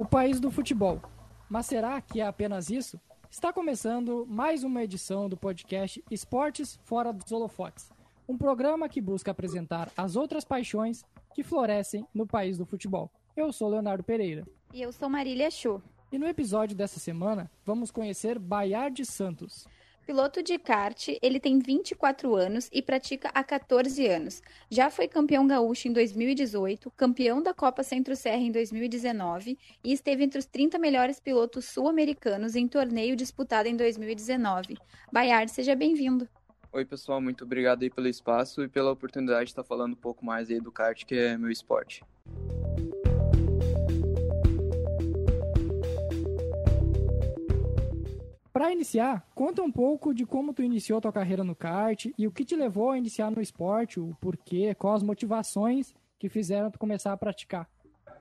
o país do futebol. Mas será que é apenas isso? Está começando mais uma edição do podcast Esportes Fora dos Holofotes, um programa que busca apresentar as outras paixões que florescem no país do futebol. Eu sou Leonardo Pereira. E eu sou Marília Chu. E no episódio dessa semana, vamos conhecer Baiar de Santos. Piloto de kart, ele tem 24 anos e pratica há 14 anos. Já foi campeão gaúcho em 2018, campeão da Copa Centro-Serra em 2019 e esteve entre os 30 melhores pilotos sul-americanos em torneio disputado em 2019. Bayard, seja bem-vindo. Oi, pessoal, muito obrigado aí pelo espaço e pela oportunidade de estar falando um pouco mais aí do kart, que é meu esporte. Para iniciar, conta um pouco de como tu iniciou tua carreira no kart e o que te levou a iniciar no esporte, o porquê, quais as motivações que fizeram tu começar a praticar.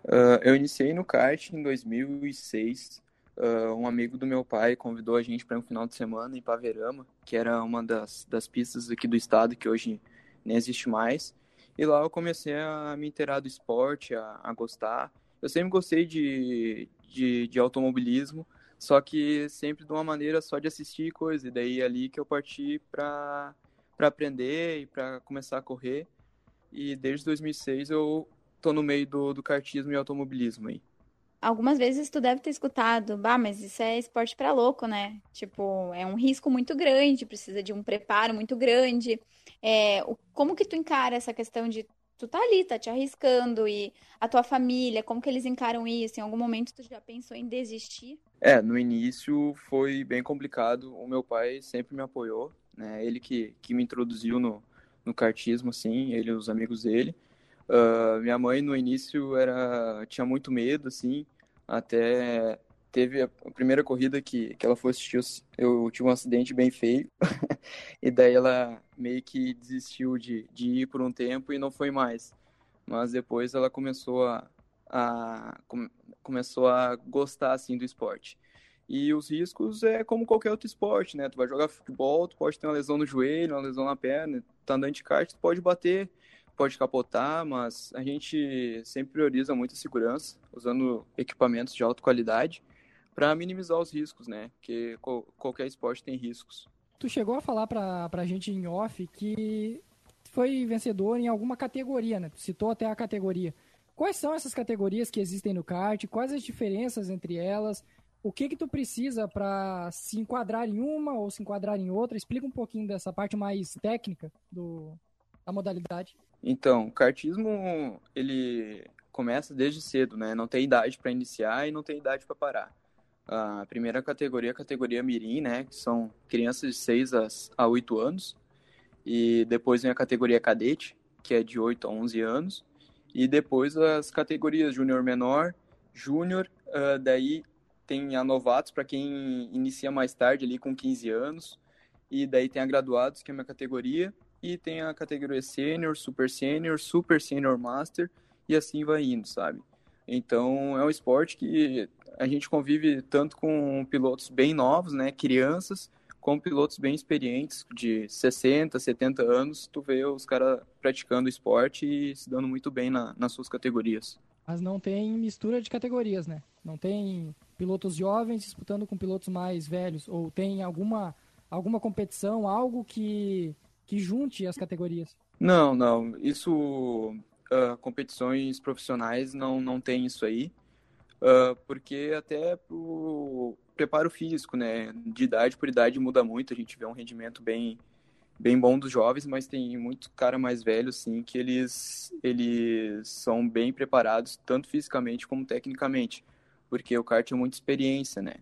Uh, eu iniciei no kart em 2006. Uh, um amigo do meu pai convidou a gente para um final de semana em Paverama, que era uma das, das pistas aqui do estado que hoje nem existe mais. E lá eu comecei a me inteirar do esporte, a, a gostar. Eu sempre gostei de, de, de automobilismo, só que sempre de uma maneira só de assistir coisa. E daí é ali que eu parti para aprender e para começar a correr. E desde 2006 eu tô no meio do, do kartismo e automobilismo aí. Algumas vezes tu deve ter escutado, bah, mas isso é esporte para louco, né? Tipo, é um risco muito grande, precisa de um preparo muito grande. É, como que tu encara essa questão de tu tá ali, tá te arriscando e a tua família, como que eles encaram isso? Em algum momento tu já pensou em desistir? É, no início foi bem complicado. O meu pai sempre me apoiou, né? Ele que, que me introduziu no, no kartismo, assim, ele e os amigos dele. Uh, minha mãe no início era tinha muito medo, assim, até teve a primeira corrida que, que ela foi assistir, eu tive um acidente bem feio, e daí ela meio que desistiu de, de ir por um tempo e não foi mais. Mas depois ela começou a, a começou a gostar assim do esporte. E os riscos é como qualquer outro esporte, né? Tu vai jogar futebol, tu pode ter uma lesão no joelho, uma lesão na perna, tá andando de kart, tu pode bater, pode capotar, mas a gente sempre prioriza muito a segurança, usando equipamentos de alta qualidade para minimizar os riscos, né? Porque qualquer esporte tem riscos. Tu chegou a falar para a gente em off que foi vencedor em alguma categoria, né? Tu citou até a categoria. Quais são essas categorias que existem no kart? Quais as diferenças entre elas? O que que tu precisa para se enquadrar em uma ou se enquadrar em outra? Explica um pouquinho dessa parte mais técnica do, da modalidade. Então, o kartismo ele começa desde cedo, né? Não tem idade para iniciar e não tem idade para parar. A primeira categoria é a categoria Mirim, né? Que são crianças de 6 a 8 anos. E depois vem a categoria Cadete, que é de 8 a 11 anos. E depois as categorias Júnior Menor, Júnior, uh, daí tem a Novatos, para quem inicia mais tarde, ali com 15 anos. E daí tem a Graduados, que é a minha categoria. E tem a categoria Sênior, Super Sênior, Super Sênior Master. E assim vai indo, sabe? Então é um esporte que a gente convive tanto com pilotos bem novos, né, crianças, como pilotos bem experientes, de 60, 70 anos, tu vê os caras praticando esporte e se dando muito bem na, nas suas categorias. Mas não tem mistura de categorias, né? Não tem pilotos jovens disputando com pilotos mais velhos, ou tem alguma, alguma competição, algo que, que junte as categorias? Não, não. Isso, uh, competições profissionais não, não tem isso aí uh, porque até pro preparo físico, né, de idade por idade muda muito, a gente vê um rendimento bem bem bom dos jovens, mas tem muito cara mais velho, sim, que eles, eles são bem preparados, tanto fisicamente como tecnicamente, porque o kart é muita experiência, né?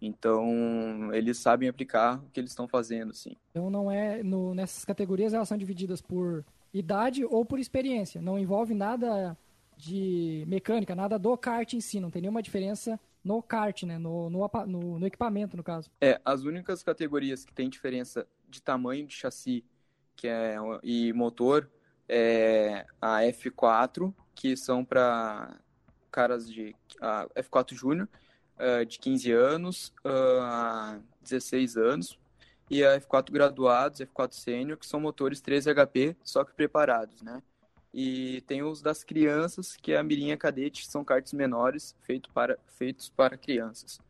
Então, eles sabem aplicar o que eles estão fazendo, sim. Então, não é, no, nessas categorias elas são divididas por idade ou por experiência, não envolve nada de mecânica, nada do kart em si, não tem nenhuma diferença no kart, né? No, no, no, no, equipamento, no caso. É, as únicas categorias que tem diferença de tamanho de chassi que é, e motor é a F4, que são para caras de a F4 Júnior, uh, de 15 anos a uh, 16 anos, e a F4 graduados, F4 sênior, que são motores 3 HP, só que preparados, né? E tem os das crianças, que é a Mirinha Cadete, são karts menores feito para, feitos para crianças.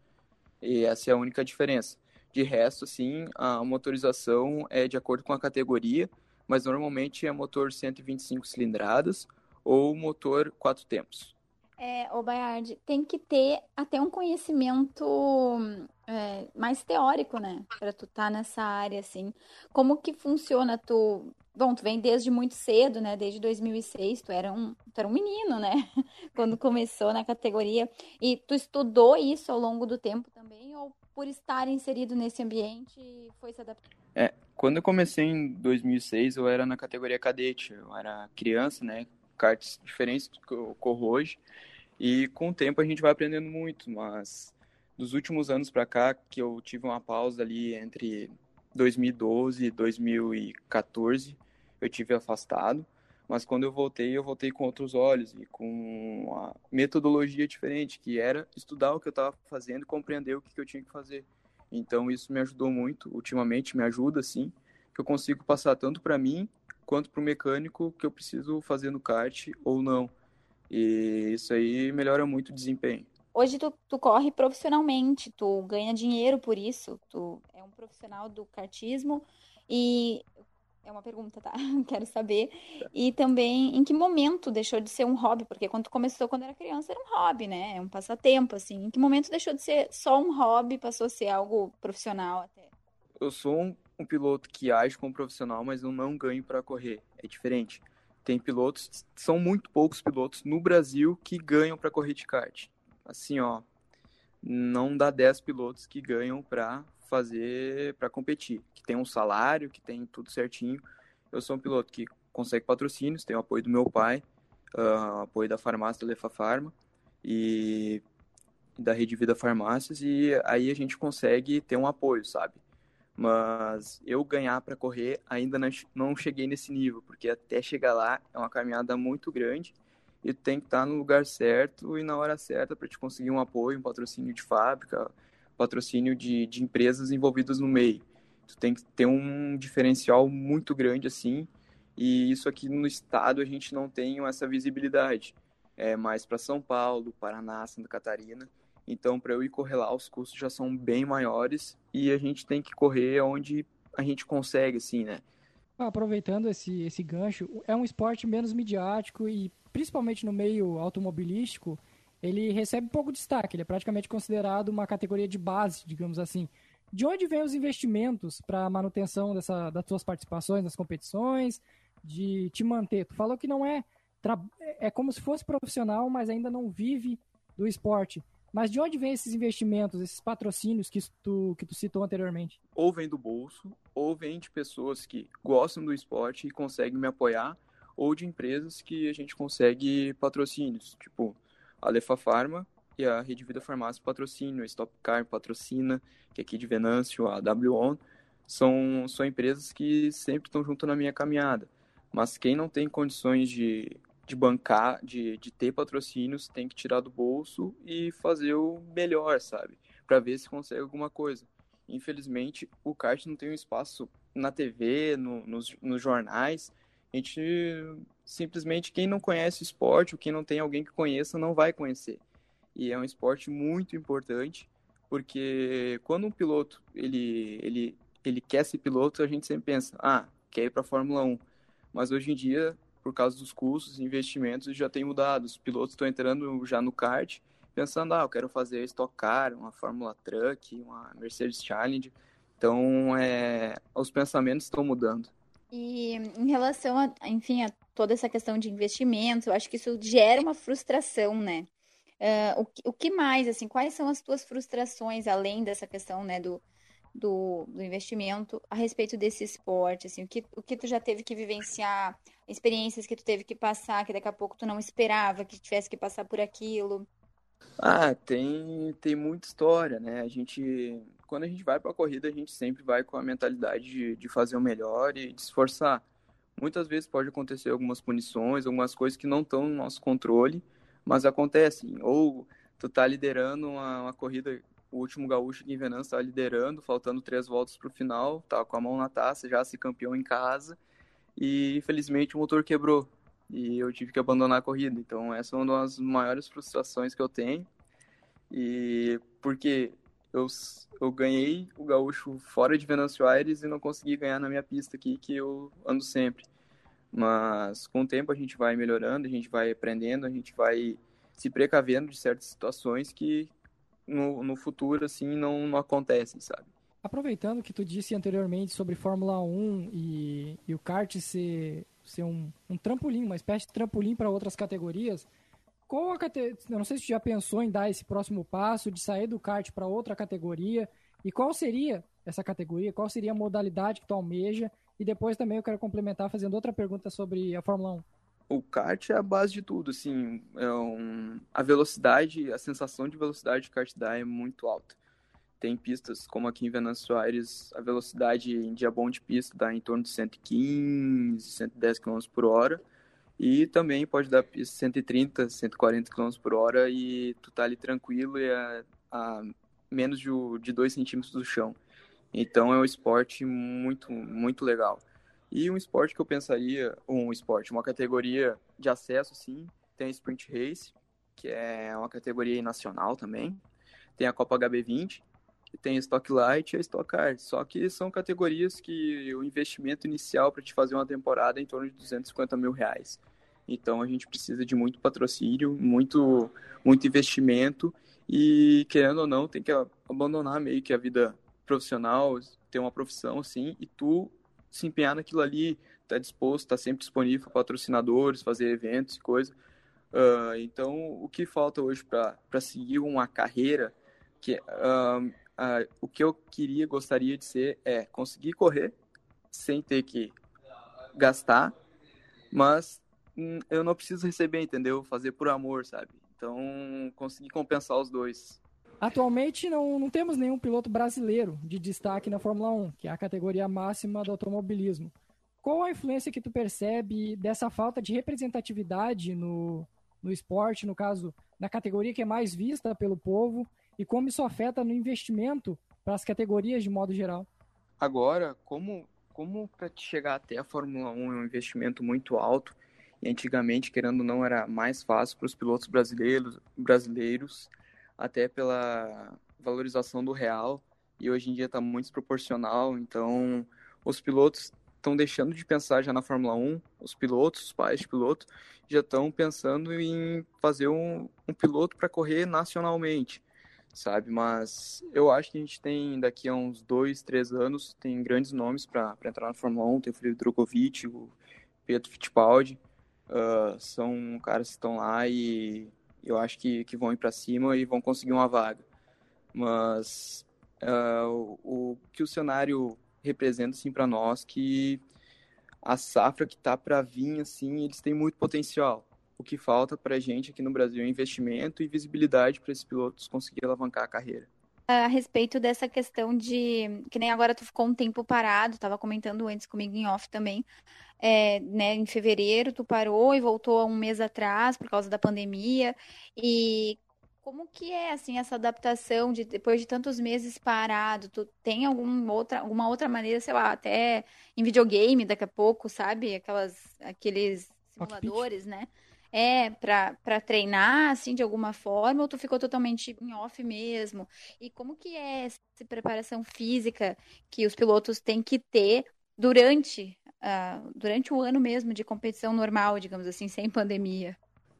E essa é a única diferença. De resto, assim, a motorização é de acordo com a categoria, mas normalmente é motor 125 cilindradas ou motor quatro tempos. É, o Bayard, tem que ter até um conhecimento é, mais teórico, né? Para tu estar tá nessa área, assim. Como que funciona? Tu, bom, tu vem desde muito cedo, né? Desde 2006, tu era um, tu era um menino, né? Quando começou na categoria. E tu estudou isso ao longo do tempo também? Ou por estar inserido nesse ambiente foi se adaptar? É, quando eu comecei em 2006, eu era na categoria cadete. Eu era criança, né? Karts diferentes do que eu corro hoje. E com o tempo a gente vai aprendendo muito, mas dos últimos anos para cá, que eu tive uma pausa ali entre 2012 e 2014, eu tive afastado, mas quando eu voltei, eu voltei com outros olhos e com uma metodologia diferente, que era estudar o que eu estava fazendo compreender o que, que eu tinha que fazer. Então isso me ajudou muito, ultimamente me ajuda sim, que eu consigo passar tanto para mim quanto para o mecânico que eu preciso fazer no kart ou não. E isso aí melhora muito o desempenho. Hoje tu, tu corre profissionalmente, tu ganha dinheiro por isso, tu é um profissional do kartismo e é uma pergunta, tá? Quero saber. E também em que momento deixou de ser um hobby? Porque quando tu começou quando era criança era um hobby, né? É um passatempo, assim. Em que momento deixou de ser só um hobby, passou a ser algo profissional até? Eu sou um, um piloto que age como profissional, mas eu não ganho para correr. É diferente tem pilotos, são muito poucos pilotos no Brasil que ganham para correr de kart. Assim, ó, não dá 10 pilotos que ganham para fazer, para competir, que tem um salário, que tem tudo certinho. Eu sou um piloto que consegue patrocínios, tenho apoio do meu pai, uh, apoio da farmácia Lefa Farma e da Rede Vida Farmácias e aí a gente consegue ter um apoio, sabe? Mas eu ganhar para correr ainda não cheguei nesse nível, porque até chegar lá é uma caminhada muito grande e tem que estar no lugar certo e na hora certa para te conseguir um apoio, um patrocínio de fábrica, patrocínio de, de empresas envolvidas no meio. Tu tem que ter um diferencial muito grande assim, e isso aqui no estado a gente não tem essa visibilidade. É mais para São Paulo, Paraná, Santa Catarina. Então, para eu ir correr lá, os custos já são bem maiores e a gente tem que correr onde a gente consegue, assim, né? Ah, aproveitando esse, esse gancho, é um esporte menos midiático e, principalmente no meio automobilístico, ele recebe pouco destaque. Ele é praticamente considerado uma categoria de base, digamos assim. De onde vêm os investimentos para a manutenção dessa, das suas participações nas competições, de te manter? Tu falou que não é. É como se fosse profissional, mas ainda não vive do esporte. Mas de onde vem esses investimentos, esses patrocínios que tu, que tu citou anteriormente? Ou vem do bolso, ou vem de pessoas que gostam do esporte e conseguem me apoiar, ou de empresas que a gente consegue patrocínios, tipo a Lefa Farma e a Rede Vida Farmácia patrocínio, a Stop Car patrocina, que é aqui de Venâncio, a WON, são, são empresas que sempre estão junto na minha caminhada. Mas quem não tem condições de de bancar, de, de ter patrocínios, tem que tirar do bolso e fazer o melhor, sabe? Para ver se consegue alguma coisa. Infelizmente, o kart não tem um espaço na TV, no, nos, nos jornais. A gente simplesmente quem não conhece o esporte, ou quem não tem alguém que conheça, não vai conhecer. E é um esporte muito importante, porque quando um piloto ele, ele, ele quer ser piloto, a gente sempre pensa, ah, quer ir para a Fórmula 1. Mas hoje em dia por causa dos custos investimentos, já tem mudado. Os pilotos estão entrando já no kart, pensando, ah, eu quero fazer Stock Car, uma Fórmula Truck, uma Mercedes Challenge. Então, é, os pensamentos estão mudando. E em relação a, enfim, a toda essa questão de investimentos, eu acho que isso gera uma frustração, né? Uh, o, o que mais, assim, quais são as tuas frustrações, além dessa questão, né, do, do, do, investimento a respeito desse esporte, assim, o que, o que tu já teve que vivenciar, experiências que tu teve que passar, que daqui a pouco tu não esperava que tivesse que passar por aquilo? Ah, tem, tem muita história, né? A gente, quando a gente vai para a corrida, a gente sempre vai com a mentalidade de, de fazer o melhor e de esforçar. Muitas vezes pode acontecer algumas punições, algumas coisas que não estão no nosso controle, mas acontecem. Ou tu tá liderando uma, uma corrida o último gaúcho aqui em Venâncio estava liderando, faltando três voltas para o final, estava com a mão na taça, já se campeão em casa, e infelizmente o motor quebrou. e eu tive que abandonar a corrida. Então, essa é uma das maiores frustrações que eu tenho. E porque eu, eu ganhei o gaúcho fora de Venâncio Aires e não consegui ganhar na minha pista aqui, que eu ando sempre. Mas com o tempo a gente vai melhorando, a gente vai aprendendo, a gente vai se precavendo de certas situações que no, no futuro assim não, não acontecem, sabe? Aproveitando que tu disse anteriormente sobre Fórmula 1 e, e o kart ser, ser um, um trampolim, uma espécie de trampolim para outras categorias, qual a categoria, não sei se já pensou em dar esse próximo passo, de sair do kart para outra categoria, e qual seria essa categoria, qual seria a modalidade que tu almeja, e depois também eu quero complementar fazendo outra pergunta sobre a Fórmula 1. O kart é a base de tudo, assim, é um... a velocidade, a sensação de velocidade que o kart dá é muito alta. Tem pistas, como aqui em Venâncio Aires, a velocidade em dia bom de pista dá em torno de 115, 110 km por hora, e também pode dar 130, 140 km por hora e tu tá ali tranquilo e a, a menos de 2 centímetros do chão. Então é um esporte muito, muito legal. E um esporte que eu pensaria, um esporte, uma categoria de acesso, sim, tem a Sprint Race, que é uma categoria nacional também. Tem a Copa HB20, tem a Stock Light e a Stock Car. Só que são categorias que o investimento inicial para te fazer uma temporada é em torno de 250 mil reais. Então a gente precisa de muito patrocínio, muito, muito investimento e querendo ou não tem que abandonar meio que a vida profissional, ter uma profissão assim e tu se empenhar naquilo ali, tá disposto, tá sempre disponível para patrocinadores, fazer eventos e coisa. Uh, então o que falta hoje para seguir uma carreira que uh, uh, o que eu queria, gostaria de ser é conseguir correr sem ter que gastar, mas hum, eu não preciso receber, entendeu? Fazer por amor, sabe? Então, conseguir compensar os dois. Atualmente não, não temos nenhum piloto brasileiro de destaque na Fórmula 1, que é a categoria máxima do automobilismo. Qual a influência que tu percebe dessa falta de representatividade no, no esporte, no caso, na categoria que é mais vista pelo povo, e como isso afeta no investimento para as categorias de modo geral? Agora, como, como para chegar até a Fórmula 1 é um investimento muito alto, e antigamente, querendo ou não, era mais fácil para os pilotos brasileiros, brasileiros, até pela valorização do real, e hoje em dia está muito desproporcional, então os pilotos estão deixando de pensar já na Fórmula 1, os pilotos, os pais de piloto, já estão pensando em fazer um, um piloto para correr nacionalmente sabe? Mas eu acho que a gente tem, daqui a uns dois, três anos, tem grandes nomes para entrar na Fórmula 1. Tem o Felipe Drogovic, o Pedro Fittipaldi. Uh, são caras que estão lá e eu acho que, que vão ir para cima e vão conseguir uma vaga. Mas uh, o, o, que o cenário representa assim, para nós que a safra que está para vir, assim, eles têm muito potencial o que falta para a gente aqui no Brasil é investimento e visibilidade para esses pilotos conseguir alavancar a carreira. A respeito dessa questão de que nem agora tu ficou um tempo parado, estava comentando antes comigo em off também, é, né, em fevereiro tu parou e voltou um mês atrás por causa da pandemia e como que é assim essa adaptação de depois de tantos meses parado? Tu tem alguma outra, alguma outra maneira, sei lá, até em videogame daqui a pouco, sabe? Aquelas aqueles simuladores, né? É para treinar, assim, de alguma forma, ou tu ficou totalmente em off mesmo? E como que é essa preparação física que os pilotos têm que ter durante, uh, durante o ano mesmo de competição normal, digamos assim, sem pandemia?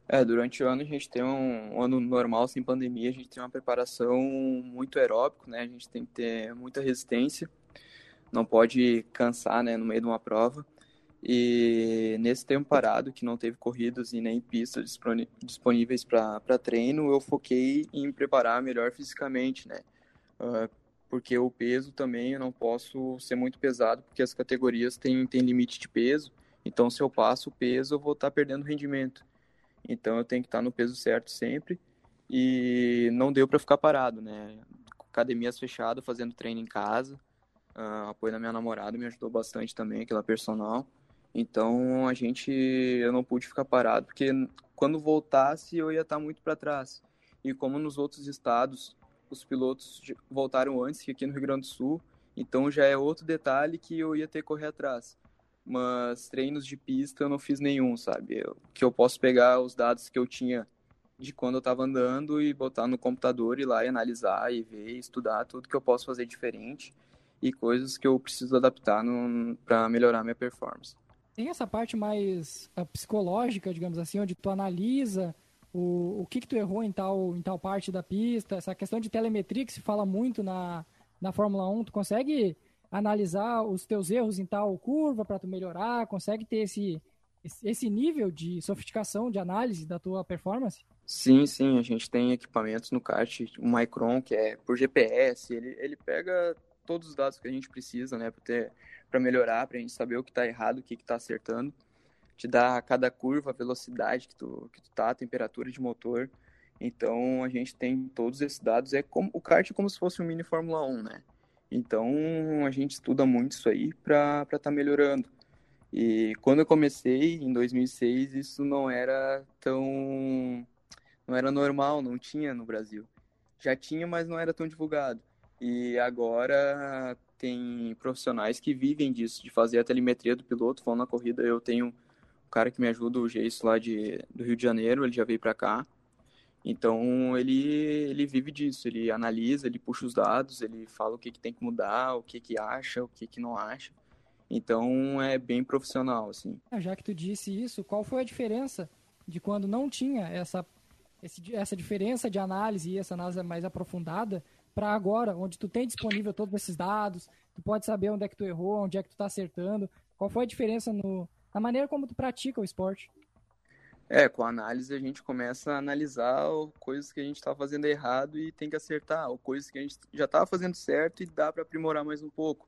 É, durante o ano a gente tem um, um ano normal sem pandemia, a gente tem uma preparação muito aeróbico, né? A gente tem que ter muita resistência, não pode cansar, né, no meio de uma prova. E nesse tempo parado, que não teve corridas e nem pistas disponíveis para treino, eu foquei em preparar melhor fisicamente, né? Uh, porque o peso também eu não posso ser muito pesado, porque as categorias têm, têm limite de peso. Então, se eu passo o peso, eu vou estar tá perdendo rendimento. Então, eu tenho que estar tá no peso certo sempre. E não deu para ficar parado, né? Academias fechadas, fazendo treino em casa. Uh, apoio da minha namorada me ajudou bastante também, aquela personal. Então a gente, eu não pude ficar parado, porque quando voltasse eu ia estar muito para trás. E como nos outros estados os pilotos voltaram antes que aqui no Rio Grande do Sul, então já é outro detalhe que eu ia ter que correr atrás. mas treinos de pista eu não fiz nenhum, sabe? Eu, que eu posso pegar os dados que eu tinha de quando eu estava andando e botar no computador e lá e analisar e ver, estudar tudo que eu posso fazer diferente e coisas que eu preciso adaptar para melhorar minha performance. Tem essa parte mais uh, psicológica, digamos assim, onde tu analisa o, o que, que tu errou em tal, em tal parte da pista, essa questão de telemetria que se fala muito na, na Fórmula 1, tu consegue analisar os teus erros em tal curva para tu melhorar, consegue ter esse, esse nível de sofisticação de análise da tua performance? Sim, sim, a gente tem equipamentos no kart, o Micron, que é por GPS, ele, ele pega todos os dados que a gente precisa, né, para melhorar, para a gente saber o que está errado, o que está acertando, te dá cada curva, a velocidade que tu, que tu tá, a temperatura de motor, então a gente tem todos esses dados, é como o kart é como se fosse um mini Fórmula 1, né, então a gente estuda muito isso aí para estar tá melhorando. E quando eu comecei, em 2006, isso não era tão não era normal, não tinha no Brasil. Já tinha, mas não era tão divulgado. E agora tem profissionais que vivem disso, de fazer a telemetria do piloto, vão na corrida. Eu tenho um cara que me ajuda, o Geisso lá de, do Rio de Janeiro, ele já veio para cá. Então ele, ele vive disso, ele analisa, ele puxa os dados, ele fala o que, que tem que mudar, o que, que acha, o que, que não acha. Então é bem profissional, assim. Ah, já que tu disse isso, qual foi a diferença de quando não tinha essa essa diferença de análise e essa análise mais aprofundada para agora, onde tu tem disponível todos esses dados, tu pode saber onde é que tu errou, onde é que tu está acertando. Qual foi a diferença no, na maneira como tu pratica o esporte? É, com a análise a gente começa a analisar coisas que a gente está fazendo errado e tem que acertar, ou coisas que a gente já estava fazendo certo e dá para aprimorar mais um pouco.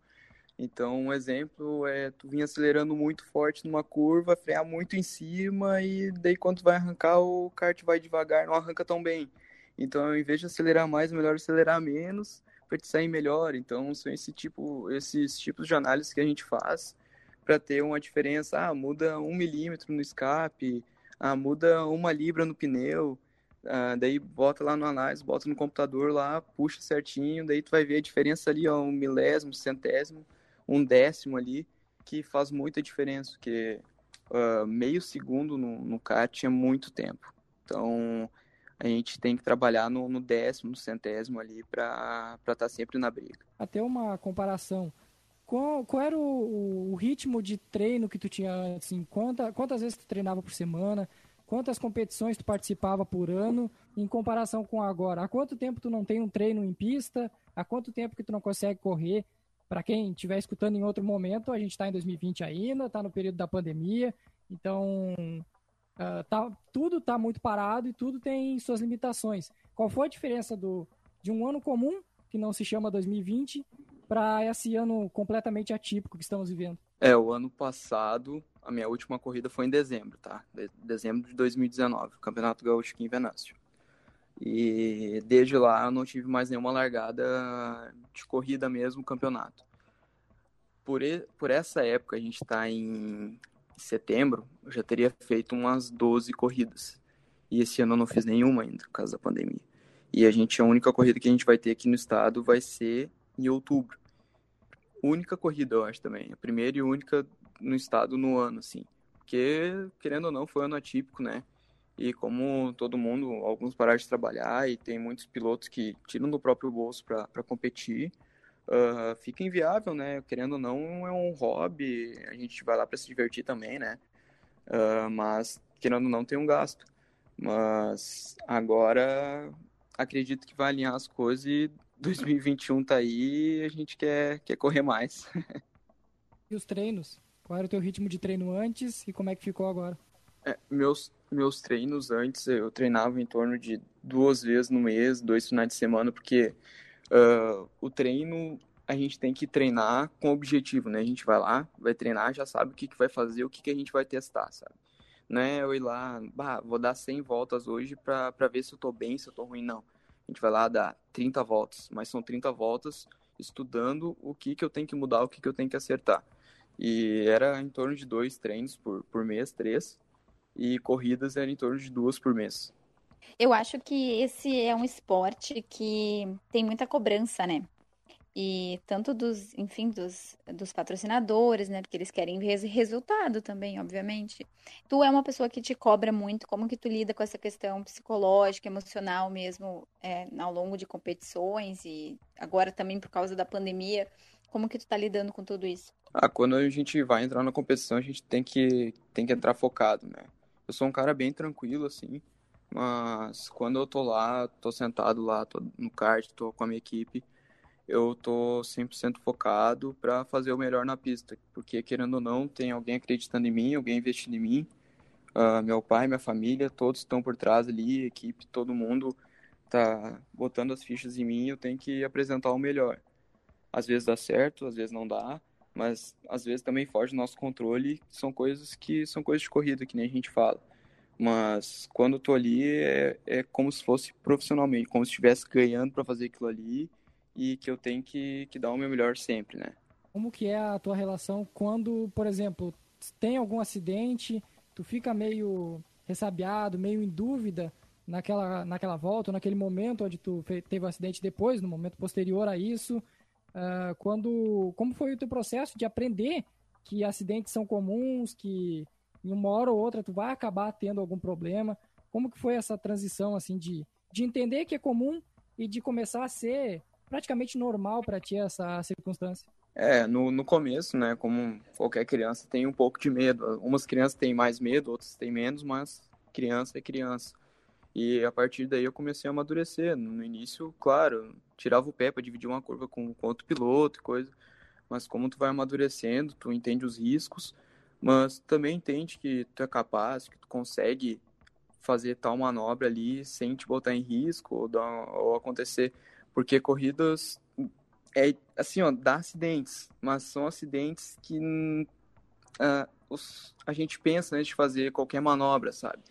Então, um exemplo é tu vir acelerando muito forte numa curva, frear muito em cima e daí quando vai arrancar o kart vai devagar, não arranca tão bem. Então, ao invés de acelerar mais, é melhor acelerar menos para te sair melhor. Então, são esse tipo, esses tipos de análise que a gente faz para ter uma diferença. Ah, muda um milímetro no escape, ah, muda uma libra no pneu. Ah, daí bota lá no análise, bota no computador lá, puxa certinho, daí tu vai ver a diferença ali, ó, um milésimo, centésimo um décimo ali, que faz muita diferença, porque uh, meio segundo no, no kart é muito tempo. Então, a gente tem que trabalhar no, no décimo, no centésimo ali, para estar tá sempre na briga. Até uma comparação. Qual, qual era o, o, ritmo de treino que tu tinha antes? Assim, quanta, quantas vezes tu treinava por semana? Quantas competições tu participava por ano? Em comparação com agora? Há quanto tempo tu não tem um treino em pista? Há quanto tempo que tu não consegue correr? Para quem estiver escutando em outro momento, a gente está em 2020 ainda, está no período da pandemia, então uh, tá, tudo está muito parado e tudo tem suas limitações. Qual foi a diferença do, de um ano comum, que não se chama 2020, para esse ano completamente atípico que estamos vivendo? É, o ano passado, a minha última corrida foi em dezembro, tá? De dezembro de 2019, Campeonato Gaúcho aqui em Venâncio. E desde lá eu não tive mais nenhuma largada de corrida mesmo campeonato. Por, e, por essa época, a gente está em setembro, eu já teria feito umas 12 corridas. E esse ano eu não fiz nenhuma ainda, por causa da pandemia. E a gente, a única corrida que a gente vai ter aqui no estado vai ser em outubro. Única corrida, eu acho também. A primeira e única no estado no ano, assim. Porque, querendo ou não, foi um ano atípico, né? E como todo mundo, alguns pararam de trabalhar e tem muitos pilotos que tiram do próprio bolso para competir, uh, fica inviável, né? Querendo ou não, é um hobby, a gente vai lá para se divertir também, né? Uh, mas, querendo ou não, tem um gasto. Mas agora acredito que vai alinhar as coisas e 2021 tá aí e a gente quer, quer correr mais. e os treinos? Qual era o teu ritmo de treino antes e como é que ficou agora? É, meus, meus treinos antes, eu treinava em torno de duas vezes no mês, dois finais de semana, porque uh, o treino a gente tem que treinar com objetivo, né? A gente vai lá, vai treinar, já sabe o que, que vai fazer, o que, que a gente vai testar, sabe? Não é eu ir lá, bah, vou dar 100 voltas hoje para ver se eu tô bem, se eu tô ruim, não. A gente vai lá dar 30 voltas, mas são 30 voltas estudando o que, que eu tenho que mudar, o que, que eu tenho que acertar. E era em torno de dois treinos por, por mês, três e corridas eram em torno de duas por mês. Eu acho que esse é um esporte que tem muita cobrança, né? e tanto dos, enfim, dos, dos patrocinadores, né? Porque eles querem ver resultado também, obviamente. Tu é uma pessoa que te cobra muito, como que tu lida com essa questão psicológica, emocional mesmo, é, ao longo de competições e agora também por causa da pandemia, como que tu tá lidando com tudo isso? Ah, quando a gente vai entrar na competição, a gente tem que, tem que entrar focado, né? Eu sou um cara bem tranquilo, assim, mas quando eu tô lá, tô sentado lá, tô no kart, tô com a minha equipe, eu tô 100% focado para fazer o melhor na pista, porque querendo ou não, tem alguém acreditando em mim, alguém investindo em mim, uh, meu pai, minha família, todos estão por trás ali, equipe, todo mundo tá botando as fichas em mim, eu tenho que apresentar o melhor. Às vezes dá certo, às vezes não dá, mas às vezes também foge do nosso controle, são coisas que são coisas de corrida, que nem a gente fala. Mas quando eu tô ali é, é como se fosse profissionalmente, como se estivesse ganhando para fazer aquilo ali e que eu tenho que, que dar o meu melhor sempre, né? Como que é a tua relação quando, por exemplo, tem algum acidente, tu fica meio ressabiado, meio em dúvida naquela, naquela volta, naquele momento onde tu teve o um acidente depois, no momento posterior a isso, uh, quando, como foi o teu processo de aprender que acidentes são comuns, que em uma hora ou outra tu vai acabar tendo algum problema, como que foi essa transição, assim, de, de entender que é comum e de começar a ser praticamente normal para ti essa circunstância? É, no, no começo, né, como qualquer criança tem um pouco de medo. Umas crianças têm mais medo, outras têm menos, mas criança é criança. E a partir daí eu comecei a amadurecer. No início, claro, tirava o pé para dividir uma curva com, com outro piloto e coisa. Mas como tu vai amadurecendo, tu entende os riscos, mas também entende que tu é capaz, que tu consegue fazer tal manobra ali sem te botar em risco ou, dar, ou acontecer porque corridas é assim, ó, dá acidentes, mas são acidentes que uh, os, a gente pensa antes de fazer qualquer manobra, sabe?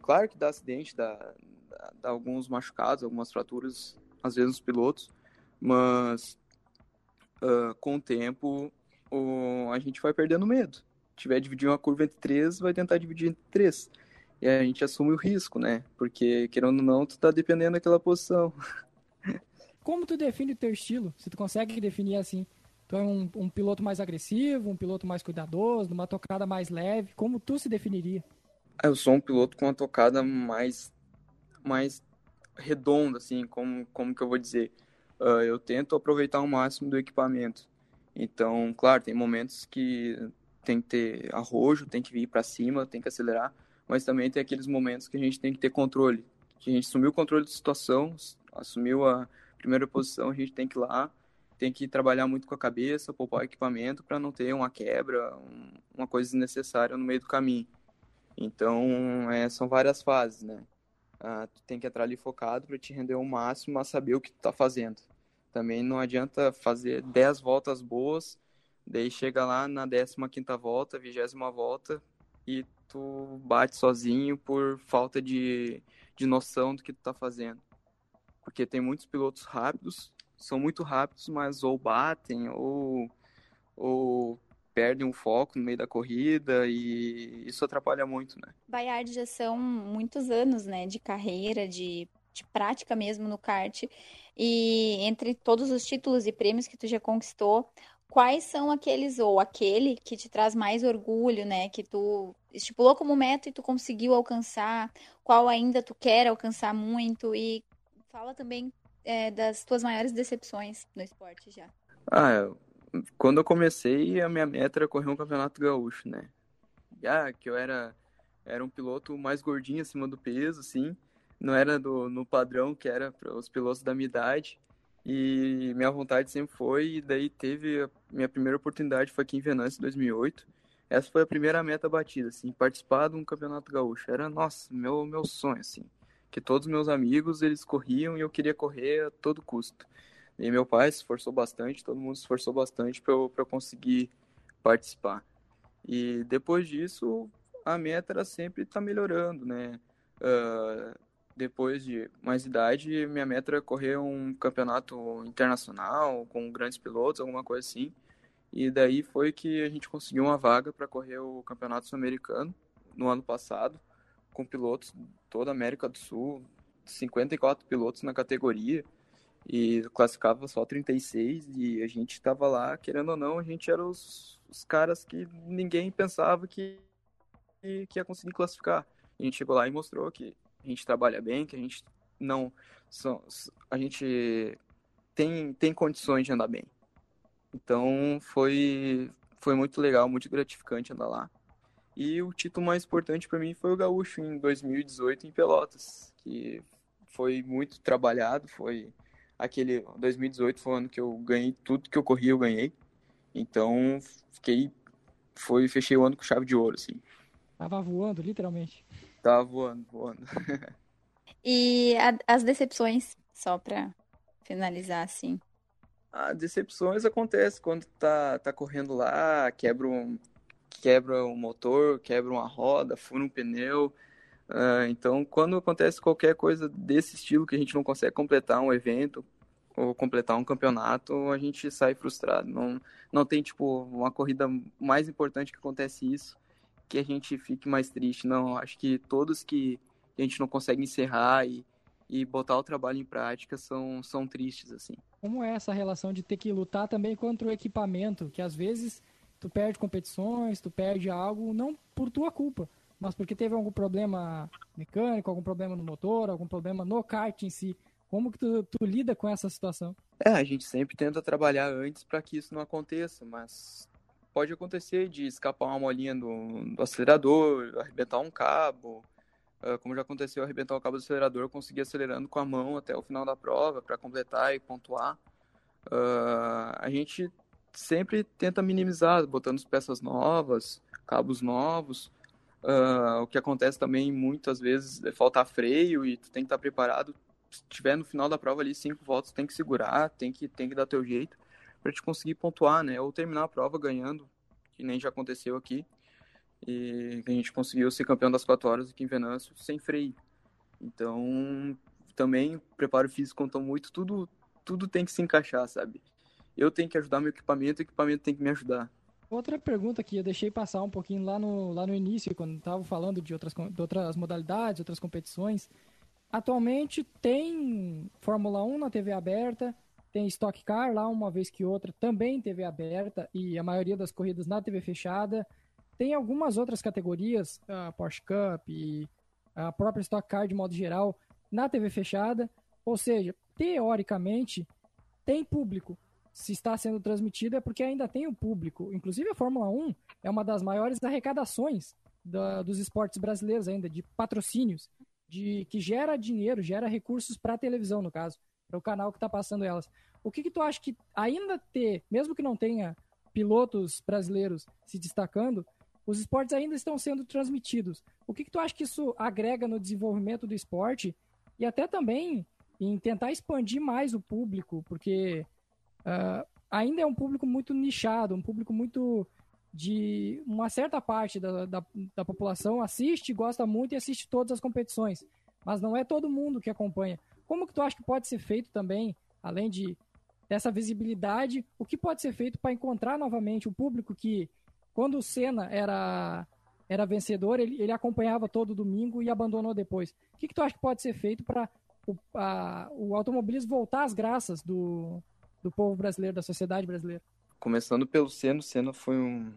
Claro que dá acidente, dá, dá, dá alguns machucados, algumas fraturas, às vezes nos pilotos, mas uh, com o tempo o, a gente vai perdendo medo. Se tiver dividir uma curva entre três, vai tentar dividir entre três. E a gente assume o risco, né? Porque, querendo ou não, tu tá dependendo daquela posição. como tu define o teu estilo? Se tu consegue definir assim, tu é um, um piloto mais agressivo, um piloto mais cuidadoso, uma tocada mais leve, como tu se definiria? Eu sou um piloto com uma tocada mais mais redonda, assim, como, como que eu vou dizer? Uh, eu tento aproveitar o máximo do equipamento. Então, claro, tem momentos que tem que ter arrojo, tem que vir para cima, tem que acelerar, mas também tem aqueles momentos que a gente tem que ter controle, que a gente assumiu o controle da situação, assumiu a, primeira posição, a gente tem que ir lá, tem que trabalhar muito com a cabeça, poupar equipamento para não ter uma quebra, um, uma coisa desnecessária no meio do caminho. Então, é, são várias fases, né? Ah, tu tem que entrar ali focado para te render o máximo a saber o que tu tá fazendo. Também não adianta fazer 10 voltas boas, daí chega lá na 15ª volta, 20 volta e tu bate sozinho por falta de, de noção do que tu tá fazendo porque tem muitos pilotos rápidos, são muito rápidos, mas ou batem ou, ou perdem um foco no meio da corrida e isso atrapalha muito, né? Bayard já são muitos anos, né, de carreira, de, de prática mesmo no kart. E entre todos os títulos e prêmios que tu já conquistou, quais são aqueles ou aquele que te traz mais orgulho, né? Que tu estipulou como meta e tu conseguiu alcançar, qual ainda tu quer alcançar muito e Fala também é, das tuas maiores decepções no esporte já. Ah, quando eu comecei, a minha meta era correr um campeonato gaúcho, né? Já que eu era, era um piloto mais gordinho acima do peso, assim, não era do, no padrão que era para os pilotos da minha idade. E minha vontade sempre foi, e daí teve a minha primeira oportunidade foi aqui em Venâncio, em 2008. Essa foi a primeira meta batida, assim, participar de um campeonato gaúcho. Era, nossa, meu, meu sonho, assim que todos meus amigos eles corriam e eu queria correr a todo custo. E meu pai se esforçou bastante, todo mundo se esforçou bastante para eu, eu conseguir participar. E depois disso, a meta era sempre estar tá melhorando, né? Uh, depois de mais idade, minha meta era correr um campeonato internacional com grandes pilotos, alguma coisa assim. E daí foi que a gente conseguiu uma vaga para correr o campeonato sul-americano no ano passado com pilotos toda a América do Sul, 54 pilotos na categoria. e classificava só 36 e a gente estava lá, querendo ou não, a gente era os, os caras que ninguém pensava que, que, ia conseguir classificar. A gente chegou lá e mostrou que a gente trabalha bem, que a gente não a gente tem, tem condições de andar bem. Então foi foi muito legal, muito gratificante andar lá. E o título mais importante para mim foi o Gaúcho em 2018 em Pelotas, que foi muito trabalhado, foi aquele 2018 foi o ano que eu ganhei tudo que eu corri, eu ganhei. Então, fiquei foi fechei o ano com chave de ouro assim. Tava voando, literalmente. Tava voando, voando. e a, as decepções, só para finalizar assim. As decepções acontecem quando tá tá correndo lá, quebra um quebra um motor, quebra uma roda, fura um pneu. Uh, então, quando acontece qualquer coisa desse estilo que a gente não consegue completar um evento ou completar um campeonato, a gente sai frustrado. Não, não tem, tipo, uma corrida mais importante que acontece isso, que a gente fique mais triste. Não, acho que todos que a gente não consegue encerrar e, e botar o trabalho em prática são, são tristes, assim. Como é essa relação de ter que lutar também contra o equipamento, que às vezes tu perde competições, tu perde algo, não por tua culpa, mas porque teve algum problema mecânico, algum problema no motor, algum problema no kart em si. Como que tu, tu lida com essa situação? É, a gente sempre tenta trabalhar antes para que isso não aconteça, mas pode acontecer de escapar uma molinha do, do acelerador, arrebentar um cabo. Uh, como já aconteceu, arrebentar o cabo do acelerador, eu consegui acelerando com a mão até o final da prova para completar e pontuar. Uh, a gente sempre tenta minimizar, botando peças novas, cabos novos. Uh, o que acontece também muitas vezes é faltar freio e tu tem que estar preparado. Se tiver no final da prova ali cinco voltas, tem que segurar, tem que, tem que dar teu jeito para te conseguir pontuar, né? Ou terminar a prova ganhando, que nem já aconteceu aqui. E a gente conseguiu ser campeão das quatro horas aqui em Venâncio sem freio. Então, também preparo físico conta muito, tudo tudo tem que se encaixar, sabe? eu tenho que ajudar meu equipamento, o equipamento tem que me ajudar. Outra pergunta que eu deixei passar um pouquinho lá no, lá no início, quando estava falando de outras, de outras modalidades, outras competições. Atualmente tem Fórmula 1 na TV aberta, tem Stock Car lá uma vez que outra, também TV aberta e a maioria das corridas na TV fechada. Tem algumas outras categorias, a Porsche Cup e a própria Stock Car de modo geral, na TV fechada. Ou seja, teoricamente, tem público se está sendo transmitido é porque ainda tem o público. Inclusive a Fórmula 1 é uma das maiores arrecadações da, dos esportes brasileiros ainda, de patrocínios, de que gera dinheiro, gera recursos para a televisão, no caso, para o canal que está passando elas. O que, que tu acha que ainda ter, mesmo que não tenha pilotos brasileiros se destacando, os esportes ainda estão sendo transmitidos. O que, que tu acha que isso agrega no desenvolvimento do esporte e até também em tentar expandir mais o público, porque uh, ainda é um público muito nichado, um público muito de uma certa parte da, da, da, população assiste, gosta muito e assiste todas as competições, mas não é todo mundo que acompanha. Como que tu acha que pode ser feito também, além de dessa visibilidade, o que pode ser feito para encontrar novamente o público que, quando o Senna era era vencedor, ele, ele acompanhava todo domingo e abandonou depois. O que, que tu acha que pode ser feito para o, o automobilismo voltar às graças do, do povo brasileiro, da sociedade brasileira? Começando pelo Senna, o Senna foi um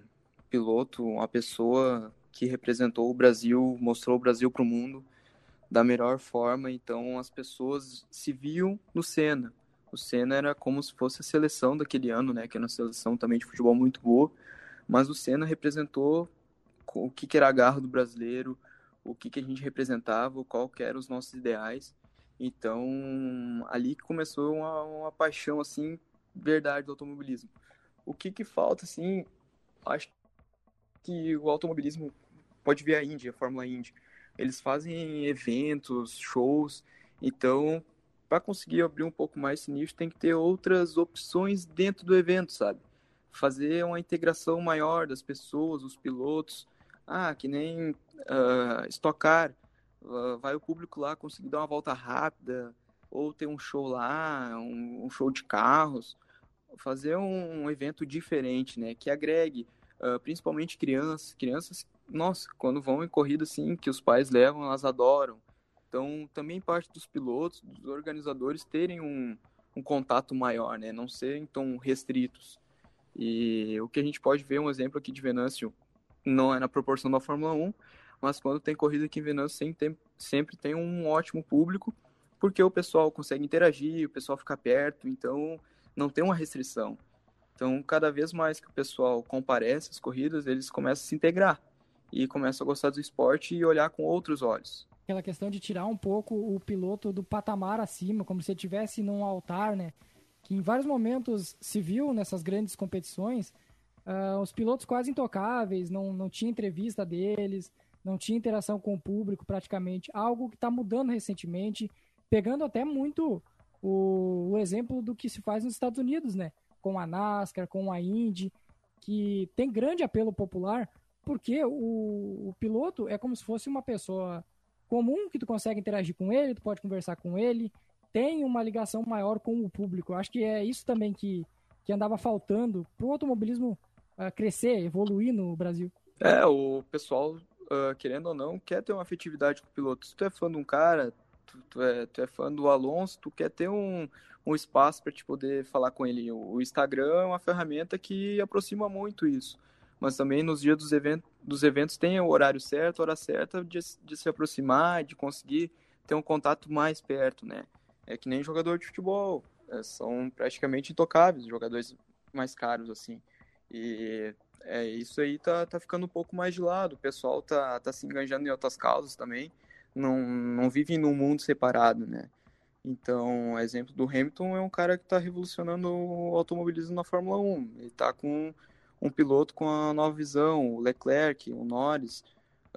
piloto, uma pessoa que representou o Brasil, mostrou o Brasil para o mundo da melhor forma, então as pessoas se viam no Senna. O Senna era como se fosse a seleção daquele ano, né, que era uma seleção também de futebol muito boa, mas o Senna representou o que, que era a garra do brasileiro, o que, que a gente representava, qual que eram os nossos ideais. Então, ali que começou uma, uma paixão, assim, verdade do automobilismo. O que que falta, assim, acho que o automobilismo pode ver a Indy, a Fórmula Indy. Eles fazem eventos, shows, então, para conseguir abrir um pouco mais esse nicho, tem que ter outras opções dentro do evento, sabe? Fazer uma integração maior das pessoas, os pilotos. Ah, que nem uh, estocar Uh, vai o público lá conseguir dar uma volta rápida, ou ter um show lá, um, um show de carros, fazer um, um, evento diferente, né? Que agregue, uh, principalmente crianças. Crianças, nossa, quando vão em corrida assim, que os pais levam, elas adoram. Então, também parte dos pilotos, dos organizadores terem um, um contato maior, né? Não serem tão restritos. E o que a gente pode ver, um exemplo aqui de Venâncio, não é na proporção da Fórmula 1, mas quando tem corrida aqui em Venâncio sempre tem, um ótimo público, porque o pessoal consegue interagir, o pessoal fica perto, então não tem uma restrição. Então, cada vez mais que o pessoal comparece às corridas, eles começam a se integrar e começam a gostar do esporte e olhar com outros olhos. Aquela questão de tirar um pouco o piloto do patamar acima, como se ele estivesse num altar, né? Que em vários momentos se viu nessas grandes competições, uh, os pilotos quase intocáveis, não, não tinha entrevista deles, não tinha interação com o público praticamente, algo que está mudando recentemente, pegando até muito o, o, exemplo do que se faz nos Estados Unidos, né? Com a NASCAR, com a Indy, que tem grande apelo popular, porque o, o piloto é como se fosse uma pessoa comum, que tu consegue interagir com ele, tu pode conversar com ele, tem uma ligação maior com o público. Acho que é isso também que, que andava faltando para o automobilismo uh, crescer, evoluir no Brasil. É, o pessoal uh, querendo ou não, quer ter uma afetividade com o piloto. Se tu é fã de um cara, tu, tu, é, tu é fã do Alonso, tu quer ter um, um espaço para te poder falar com ele. O Instagram é uma ferramenta que aproxima muito isso. Mas também nos dias dos, event dos eventos tem o horário certo, a hora certa de, de se aproximar, de conseguir ter um contato mais perto, né? É que nem jogador de futebol, é, são praticamente intocáveis, jogadores mais caros, assim. E é, isso aí tá, tá ficando um pouco mais de lado. O pessoal tá, tá se enganjando em outras causas também. Não, não vive num mundo separado, né? Então, exemplo do Hamilton é um cara que está revolucionando o automobilismo na Fórmula 1. Ele está com um piloto com a nova visão, o Leclerc, o Norris.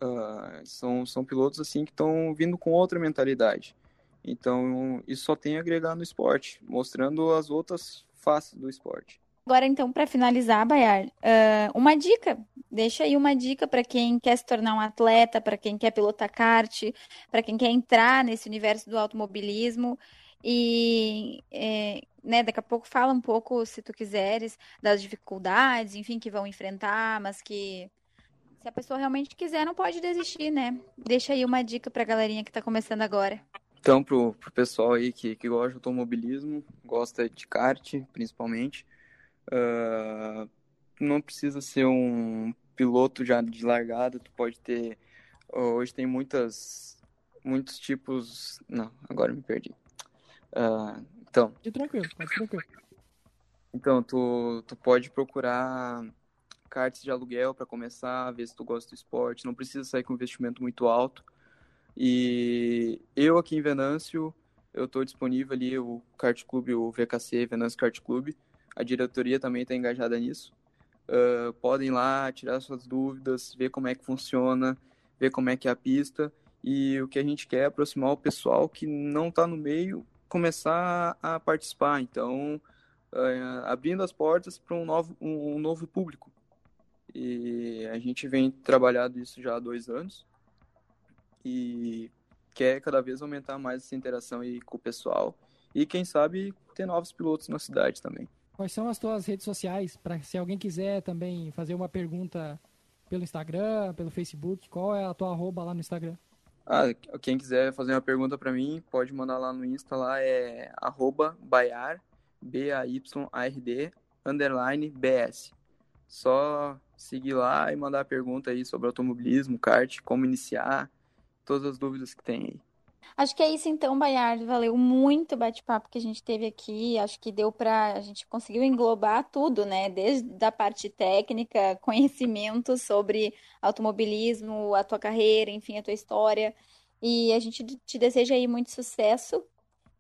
Uh, são, são pilotos assim que estão vindo com outra mentalidade. Então, isso só tem a agregar no esporte, mostrando as outras faces do esporte. Agora, então, para finalizar, Bayar, uh, uma dica. Deixa aí uma dica para quem quer se tornar um atleta, para quem quer pilotar kart, para quem quer entrar nesse universo do automobilismo. E é, né, daqui a pouco fala um pouco, se tu quiseres, das dificuldades, enfim, que vão enfrentar, mas que se a pessoa realmente quiser, não pode desistir, né? Deixa aí uma dica para a galerinha que está começando agora. Então, pro, pro pessoal aí que, que gosta de automobilismo, gosta de kart, principalmente, Uh, não precisa ser um piloto já de largada, tu pode ter. Hoje tem muitas, muitos tipos. Não, agora me perdi. Uh, então. De tranquilo, pode tranquilo. Então, tu, tu pode procurar cartas de aluguel para começar, ver se tu gosta do esporte. Não precisa sair com investimento muito alto. E eu aqui em Venâncio, eu estou disponível ali, o kart clube, o VKC, Venâncio Kart Clube a diretoria também está engajada nisso. Uh, podem ir lá tirar suas dúvidas, ver como é que funciona, ver como é que é a pista. E o que a gente quer é aproximar o pessoal que não está no meio, começar a participar. Então, uh, abrindo as portas para um novo, um, um novo público. E a gente vem trabalhando isso já há dois anos. E quer cada vez aumentar mais essa interação aí com o pessoal. E quem sabe ter novos pilotos na cidade também. Quais são as tuas redes sociais? Para se alguém quiser também fazer uma pergunta pelo Instagram, pelo Facebook, qual é a tua arroba lá no Instagram? Ah, quem quiser fazer uma pergunta para mim, pode mandar lá no Insta, lá é arroba Bayar, B-A-Y-A-R-D, underline BS. Só seguir lá e mandar a pergunta aí sobre automobilismo, kart, como iniciar, todas as dúvidas que tem aí. Acho que é isso então, Baiardo. Valeu muito o bate-papo que a gente teve aqui. Acho que deu para a gente conseguiu englobar tudo, né? Desde a parte técnica, conhecimento sobre automobilismo, a tua carreira, enfim, a tua história. E a gente te deseja aí muito sucesso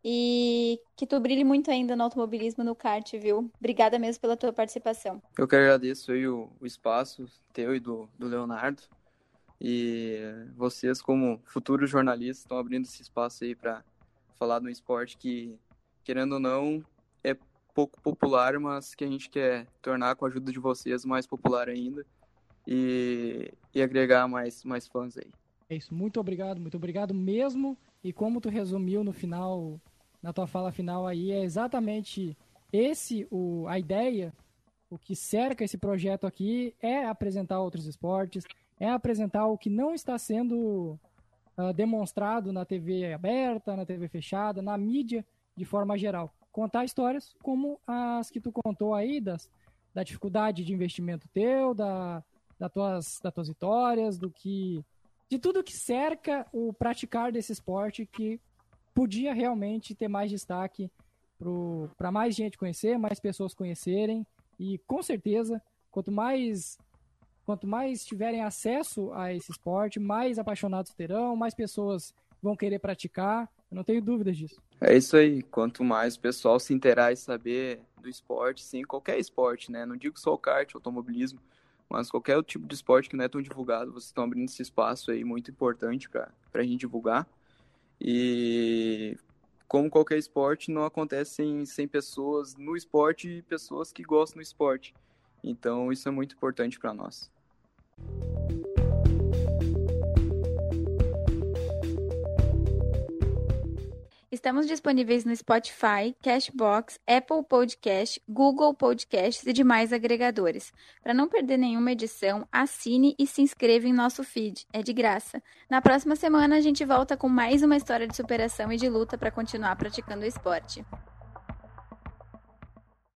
e que tu brilhe muito ainda no automobilismo, no kart, viu? Obrigada mesmo pela tua participação. Eu que agradeço aí o, o espaço teu e do, do Leonardo. E vocês, como futuros jornalistas, estão abrindo esse espaço aí para falar de um esporte que, querendo ou não, é pouco popular, mas que a gente quer tornar, com a ajuda de vocês, mais popular ainda e, e agregar mais, mais fãs aí. É isso, muito obrigado, muito obrigado mesmo. E como tu resumiu no final, na tua fala final aí, é exatamente esse o, a ideia, o que cerca esse projeto aqui é apresentar outros esportes, é apresentar o que não está sendo uh, demonstrado na TV aberta, na TV fechada, na mídia de forma geral. contar histórias como as que tu contou aí, das, da dificuldade de investimento teu, da, da tuas, das tuas vitórias, do que. de tudo que cerca o praticar desse esporte que podia realmente ter mais destaque para mais gente conhecer, mais pessoas conhecerem. E com certeza, quanto mais quanto mais tiverem acesso a esse esporte, mais apaixonados terão, mais pessoas vão querer praticar. Eu não tenho dúvidas disso. É isso aí. Quanto mais o pessoal se interar e saber do esporte, sim, qualquer esporte, né? Não digo só o kart, automobilismo, mas qualquer tipo de esporte que não é tão divulgado, vocês estão abrindo esse espaço aí muito importante para a gente divulgar. E como qualquer esporte, não acontecem sem pessoas no esporte e pessoas que gostam do esporte. Então, isso é muito importante para nós. Estamos disponíveis no Spotify, Cashbox, Apple Podcast, Google Podcasts e demais agregadores. Para não perder nenhuma edição, assine e se inscreva em nosso feed. É de graça. Na próxima semana a gente volta com mais uma história de superação e de luta para continuar praticando o esporte.